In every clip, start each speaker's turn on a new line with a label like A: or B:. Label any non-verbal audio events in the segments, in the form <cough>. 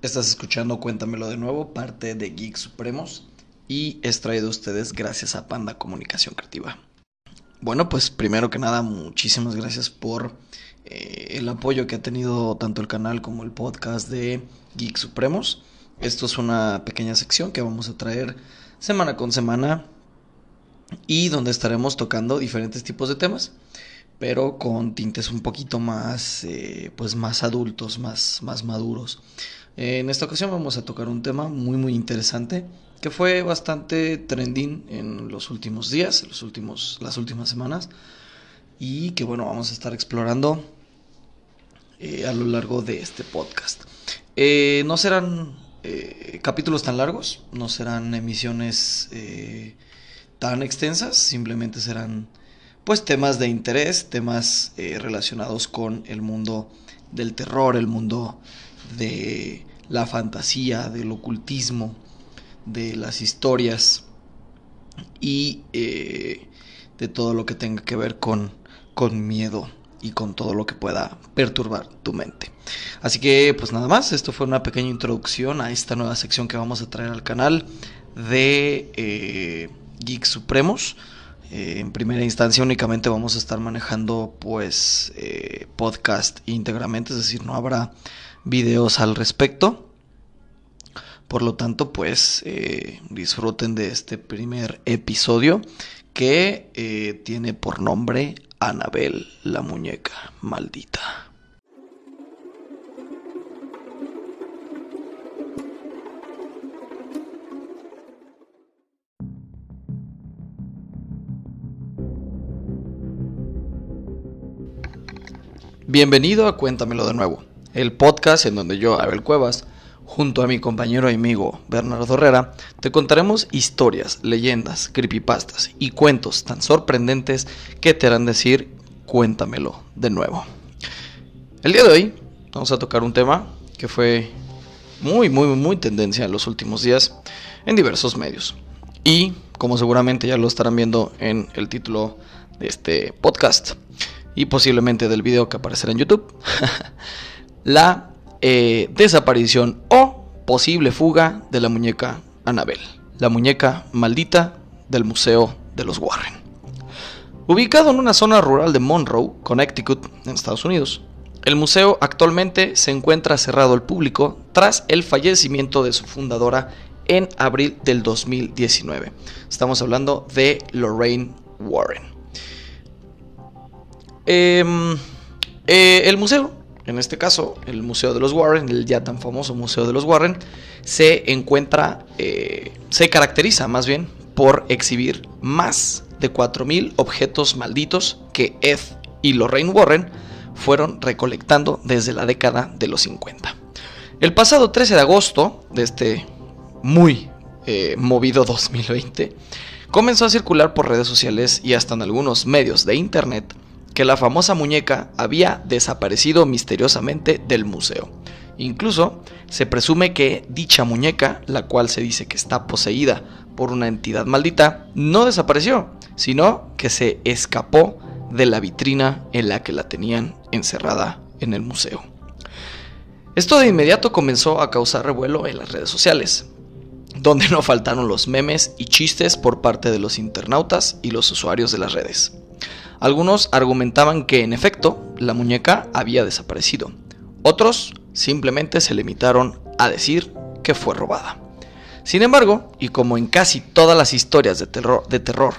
A: Estás escuchando Cuéntamelo de nuevo, parte de Geek Supremos y es traído a ustedes gracias a Panda Comunicación Creativa. Bueno, pues primero que nada, muchísimas gracias por eh, el apoyo que ha tenido tanto el canal como el podcast de Geek Supremos. Esto es una pequeña sección que vamos a traer semana con semana y donde estaremos tocando diferentes tipos de temas, pero con tintes un poquito más, eh, pues más adultos, más, más maduros. En esta ocasión vamos a tocar un tema muy muy interesante que fue bastante trending en los últimos días, los últimos, las últimas semanas y que bueno vamos a estar explorando eh, a lo largo de este podcast. Eh, no serán capítulos tan largos, no serán emisiones tan extensas, simplemente serán pues temas de interés, temas eh, relacionados con el mundo del terror, el mundo de la fantasía, del ocultismo, de las historias y eh, de todo lo que tenga que ver con, con miedo y con todo lo que pueda perturbar tu mente. Así que pues nada más, esto fue una pequeña introducción a esta nueva sección que vamos a traer al canal de... Eh, Geek Supremos. Eh, en primera instancia únicamente vamos a estar manejando pues eh, podcast íntegramente, es decir, no habrá videos al respecto. Por lo tanto, pues eh, disfruten de este primer episodio que tiene por nombre Anabel, la muñeca maldita. Bienvenido a Cuéntamelo de nuevo, el podcast en donde yo, Abel Cuevas, junto a mi compañero y amigo Bernardo Herrera, te contaremos historias, leyendas, creepypastas y cuentos tan sorprendentes que te harán decir Cuéntamelo de nuevo. El día de hoy vamos a tocar un tema que fue muy, muy, muy tendencia en los últimos días en diversos medios. Y como seguramente ya lo estarán viendo en el título de este podcast, y posiblemente del video que aparecerá en YouTube, <laughs> la eh, desaparición o posible fuga de la muñeca Annabelle, la muñeca maldita del Museo de los Warren. Ubicado en una zona rural de Monroe, Connecticut, en Estados Unidos, el museo actualmente se encuentra cerrado al público tras el fallecimiento de su fundadora en abril del 2019. Estamos hablando de Lorraine Warren. Em, eh, el museo, en este caso, el Museo de los Warren, el ya tan famoso Museo de los Warren, se encuentra, eh, se caracteriza más bien por exhibir más de 4.000 objetos malditos que Ed y Lorraine Warren fueron recolectando desde la década de los 50. El pasado 13 de agosto de este muy eh, movido 2020, comenzó a circular por redes sociales y hasta en algunos medios de internet que la famosa muñeca había desaparecido misteriosamente del museo. Incluso se presume que dicha muñeca, la cual se dice que está poseída por una entidad maldita, no desapareció, sino que se escapó de la vitrina en la que la tenían encerrada en el museo. Esto de inmediato comenzó a causar revuelo en las redes sociales, donde <laughs> no faltaron los memes y chistes por parte de los internautas y los usuarios de las redes. Algunos argumentaban que en efecto la muñeca había desaparecido. Otros simplemente se limitaron a decir que fue robada. Sin embargo, y como en casi todas las historias de terror, de terror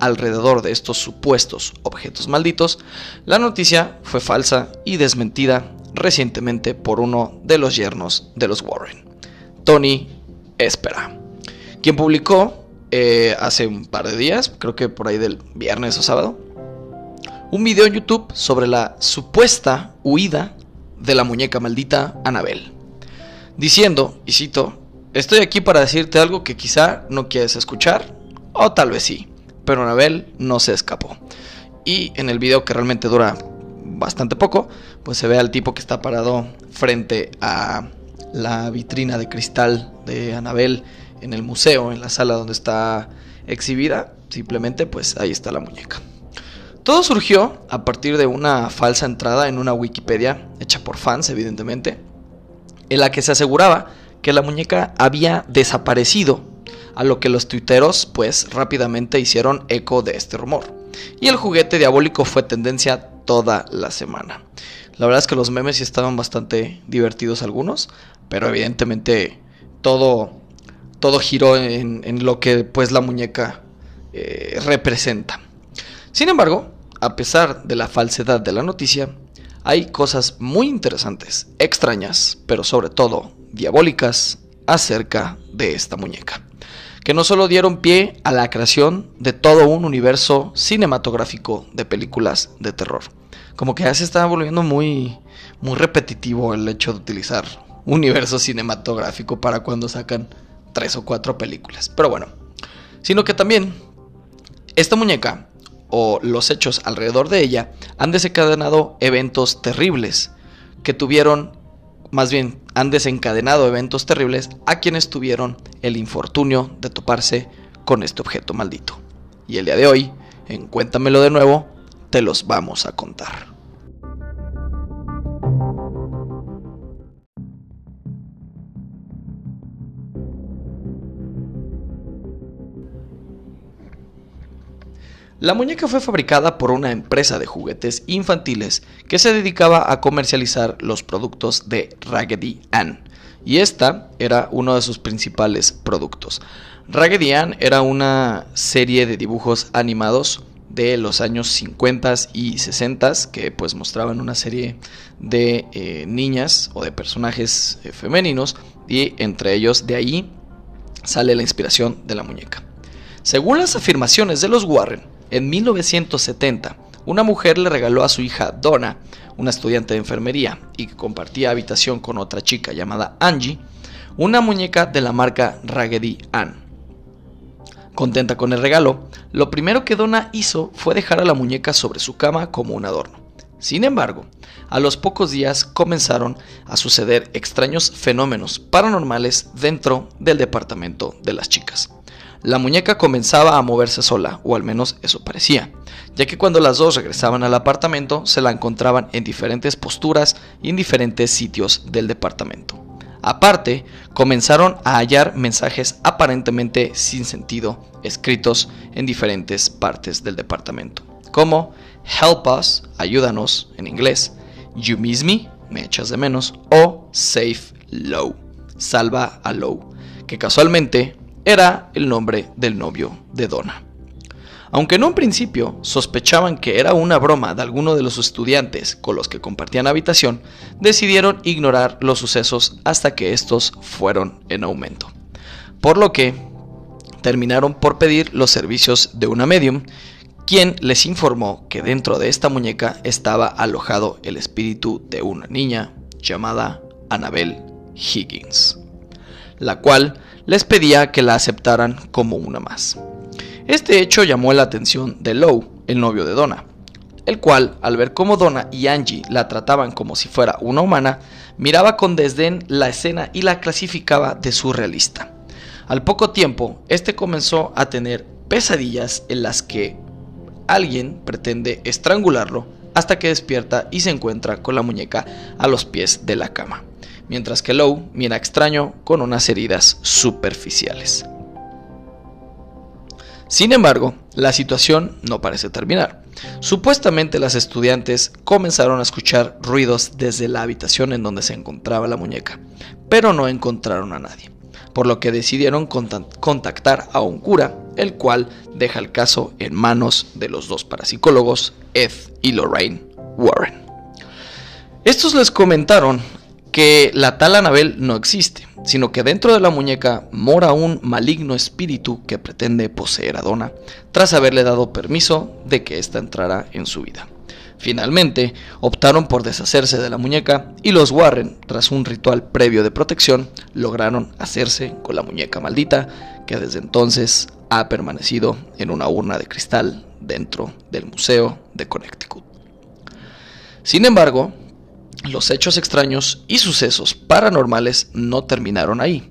A: alrededor de estos supuestos objetos malditos, la noticia fue falsa y desmentida recientemente por uno de los yernos de los Warren, Tony Espera, quien publicó eh, hace un par de días, creo que por ahí del viernes o sábado, un video en YouTube sobre la supuesta huida de la muñeca maldita Annabelle, diciendo, y cito, estoy aquí para decirte algo que quizá no quieres escuchar, o tal vez sí, pero Annabelle no se escapó. Y en el video que realmente dura bastante poco, pues se ve al tipo que está parado frente a la vitrina de cristal de Annabelle en el museo, en la sala donde está exhibida, simplemente pues ahí está la muñeca. Todo surgió a partir de una falsa entrada en una Wikipedia, hecha por fans evidentemente, en la que se aseguraba que la muñeca había desaparecido, a lo que los tuiteros pues rápidamente hicieron eco de este rumor. Y el juguete diabólico fue tendencia toda la semana. La verdad es que los memes sí estaban bastante divertidos algunos, pero evidentemente todo, todo giró en, lo que pues la muñeca eh, representa. Sin embargo, a pesar de la falsedad de la noticia, hay cosas muy interesantes, extrañas, pero sobre todo diabólicas acerca de esta muñeca, que no solo dieron pie a la creación de todo un universo cinematográfico de películas de terror. Como que ya se está volviendo muy, muy repetitivo el hecho de utilizar universo cinematográfico para cuando sacan tres o cuatro películas. Pero bueno, sino que también esta muñeca o los hechos alrededor de ella han desencadenado eventos terribles que tuvieron, más bien han desencadenado eventos terribles a quienes tuvieron el infortunio de toparse con este objeto maldito. Y el día de hoy, en Cuéntamelo de nuevo, te los vamos a contar. La muñeca fue fabricada por una empresa de juguetes infantiles que se dedicaba a comercializar los productos de Raggedy Ann, y esta era uno de sus principales productos. Raggedy Ann era una serie de dibujos animados de los años 50 y 60 que pues mostraban una serie de eh, niñas o de personajes eh, femeninos y entre ellos de ahí sale la inspiración de la muñeca. Según las afirmaciones de los Warren, en 1970, una mujer le regaló a su hija Donna, una estudiante de enfermería y que compartía habitación con otra chica llamada Angie, una muñeca de la marca Raggedy Ann. Contenta con el regalo, lo primero que Donna hizo fue dejar a la muñeca sobre su cama como un adorno. Sin embargo, a los pocos días comenzaron a suceder extraños fenómenos paranormales dentro del departamento de las chicas la muñeca comenzaba a moverse sola, o al menos eso parecía, ya que cuando las dos regresaban al apartamento se la encontraban en diferentes posturas y en diferentes sitios del departamento. Aparte, comenzaron a hallar mensajes aparentemente sin sentido escritos en diferentes partes del departamento, como Help us, ayúdanos en inglés, You miss me, me echas de menos, o Save Low, salva a Low, que casualmente era el nombre del novio de Donna. Aunque en un principio sospechaban que era una broma de alguno de los estudiantes con los que compartían habitación, decidieron ignorar los sucesos hasta que estos fueron en aumento. Por lo que terminaron por pedir los servicios de una medium, quien les informó que dentro de esta muñeca estaba alojado el espíritu de una niña llamada Annabel Higgins, la cual les pedía que la aceptaran como una más. Este hecho llamó la atención de Lowe, el novio de Donna, el cual, al ver cómo Donna y Angie la trataban como si fuera una humana, miraba con desdén la escena y la clasificaba de surrealista. Al poco tiempo, este comenzó a tener pesadillas en las que alguien pretende estrangularlo hasta que despierta y se encuentra con la muñeca a los pies de la cama mientras que Lowe mira extraño con unas heridas superficiales. Sin embargo, la situación no parece terminar. Supuestamente las estudiantes comenzaron a escuchar ruidos desde la habitación en donde se encontraba la muñeca, pero no encontraron a nadie, por lo que decidieron contactar a un cura, el cual deja el caso en manos de los dos parapsicólogos, Ed y Lorraine Warren. Estos les comentaron que la tal Anabel no existe, sino que dentro de la muñeca mora un maligno espíritu que pretende poseer a Donna, tras haberle dado permiso de que ésta entrara en su vida. Finalmente, optaron por deshacerse de la muñeca y los Warren, tras un ritual previo de protección, lograron hacerse con la muñeca maldita, que desde entonces ha permanecido en una urna de cristal dentro del Museo de Connecticut. Sin embargo, los hechos extraños y sucesos paranormales no terminaron ahí.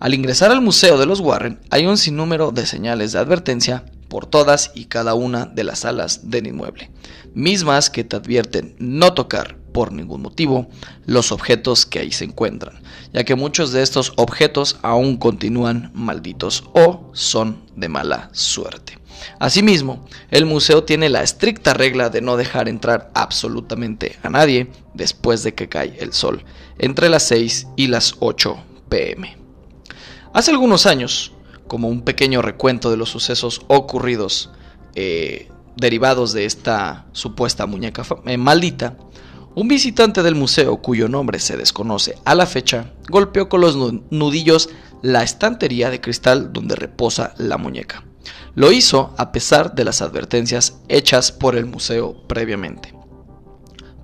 A: Al ingresar al Museo de los Warren hay un sinnúmero de señales de advertencia por todas y cada una de las salas del inmueble, mismas que te advierten no tocar, por ningún motivo los objetos que ahí se encuentran, ya que muchos de estos objetos aún continúan malditos o son de mala suerte. Asimismo, el museo tiene la estricta regla de no dejar entrar absolutamente a nadie después de que cae el sol, entre las 6 y las 8 pm. Hace algunos años, como un pequeño recuento de los sucesos ocurridos eh, derivados de esta supuesta muñeca eh, maldita, un visitante del museo cuyo nombre se desconoce a la fecha golpeó con los nudillos la estantería de cristal donde reposa la muñeca. Lo hizo a pesar de las advertencias hechas por el museo previamente.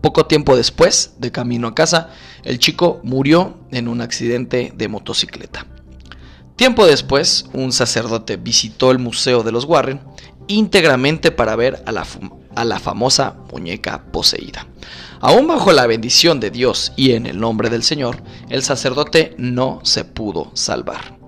A: Poco tiempo después, de camino a casa, el chico murió en un accidente de motocicleta. Tiempo después, un sacerdote visitó el museo de los Warren íntegramente para ver a la, a la famosa muñeca poseída. Aún bajo la bendición de Dios y en el nombre del Señor, el sacerdote no se pudo salvar.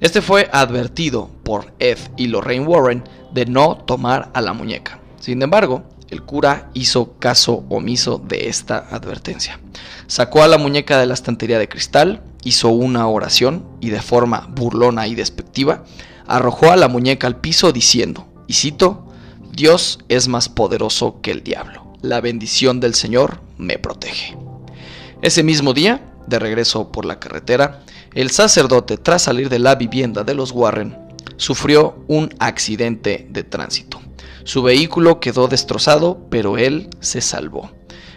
A: Este fue advertido por Ed y Lorraine Warren de no tomar a la muñeca. Sin embargo, el cura hizo caso omiso de esta advertencia. Sacó a la muñeca de la estantería de cristal, hizo una oración y de forma burlona y despectiva, arrojó a la muñeca al piso diciendo, y cito, Dios es más poderoso que el diablo. La bendición del Señor me protege. Ese mismo día, de regreso por la carretera, el sacerdote, tras salir de la vivienda de los Warren, sufrió un accidente de tránsito. Su vehículo quedó destrozado, pero él se salvó.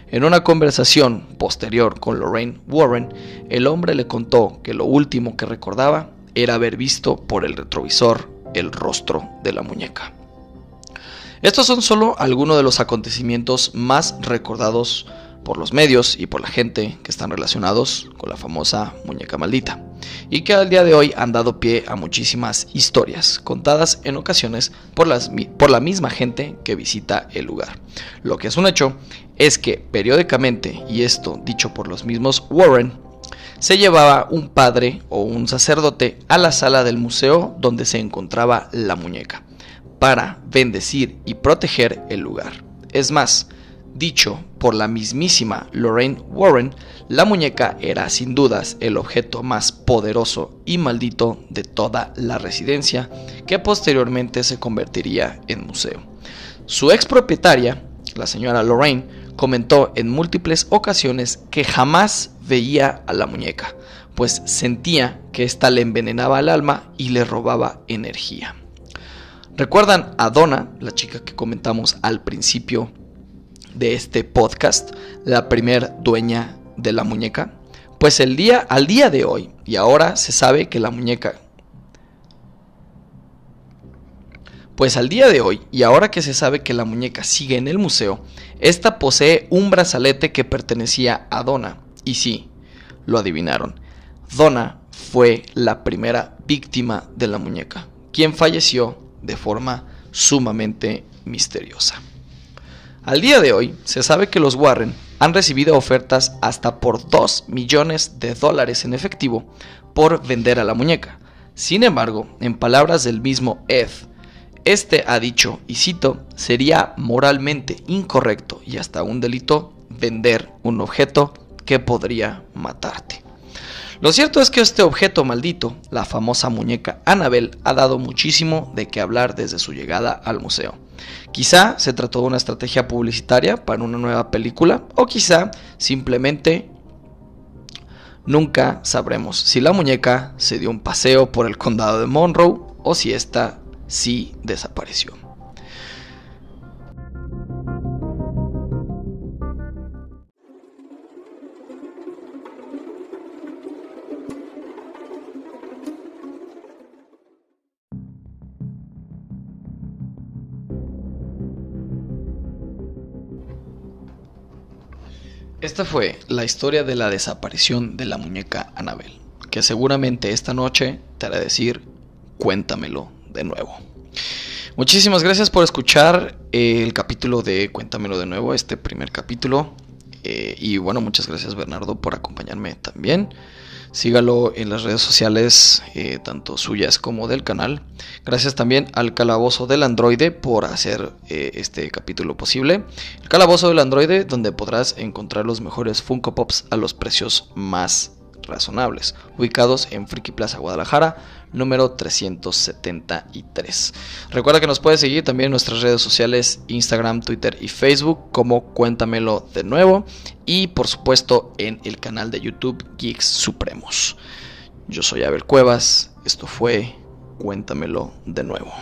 A: En una conversación posterior con Lorraine Warren, el hombre le contó que lo último que recordaba era haber visto por el retrovisor el rostro de la muñeca. Estos son solo algunos de los acontecimientos más recordados por los medios y por la gente que están relacionados con la famosa muñeca maldita, y que al día de hoy han dado pie a muchísimas historias, contadas en ocasiones por, las, por la misma gente que visita el lugar. Lo que es un hecho es que periódicamente, y esto dicho por los mismos Warren, se llevaba un padre o un sacerdote a la sala del museo donde se encontraba la muñeca, para bendecir y proteger el lugar. Es más, dicho por la mismísima Lorraine Warren, la muñeca era sin dudas el objeto más poderoso y maldito de toda la residencia, que posteriormente se convertiría en museo. Su ex propietaria, la señora Lorraine, comentó en múltiples ocasiones que jamás veía a la muñeca, pues sentía que ésta le envenenaba el alma y le robaba energía. ¿Recuerdan a Donna, la chica que comentamos al principio de este podcast, la primer dueña de la muñeca? Pues el día, al día de hoy, y ahora se sabe que la muñeca Pues al día de hoy, y ahora que se sabe que la muñeca sigue en el museo, esta posee un brazalete que pertenecía a Donna. Y sí, lo adivinaron. Donna fue la primera víctima de la muñeca, quien falleció de forma sumamente misteriosa. Al día de hoy, se sabe que los Warren han recibido ofertas hasta por 2 millones de dólares en efectivo por vender a la muñeca. Sin embargo, en palabras del mismo Ed, este ha dicho, y cito, sería moralmente incorrecto y hasta un delito vender un objeto que podría matarte. Lo cierto es que este objeto maldito, la famosa muñeca Annabel, ha dado muchísimo de qué hablar desde su llegada al museo. Quizá se trató de una estrategia publicitaria para una nueva película o quizá simplemente nunca sabremos si la muñeca se dio un paseo por el condado de Monroe o si esta sí desapareció. Esta fue la historia de la desaparición de la muñeca Anabel, que seguramente esta noche te hará decir, cuéntamelo de nuevo. Muchísimas gracias por escuchar el capítulo de Cuéntamelo de nuevo, este primer capítulo. Eh, y bueno, muchas gracias Bernardo por acompañarme también. Sígalo en las redes sociales, eh, tanto suyas como del canal. Gracias también al Calabozo del Androide por hacer eh, este capítulo posible. El Calabozo del Androide, donde podrás encontrar los mejores Funko Pops a los precios más razonables, ubicados en Friki Plaza Guadalajara, número 373. Recuerda que nos puedes seguir también en nuestras redes sociales, Instagram, Twitter y Facebook, como Cuéntamelo de nuevo, y por supuesto en el canal de YouTube Geeks Supremos. Yo soy Abel Cuevas, esto fue Cuéntamelo de nuevo.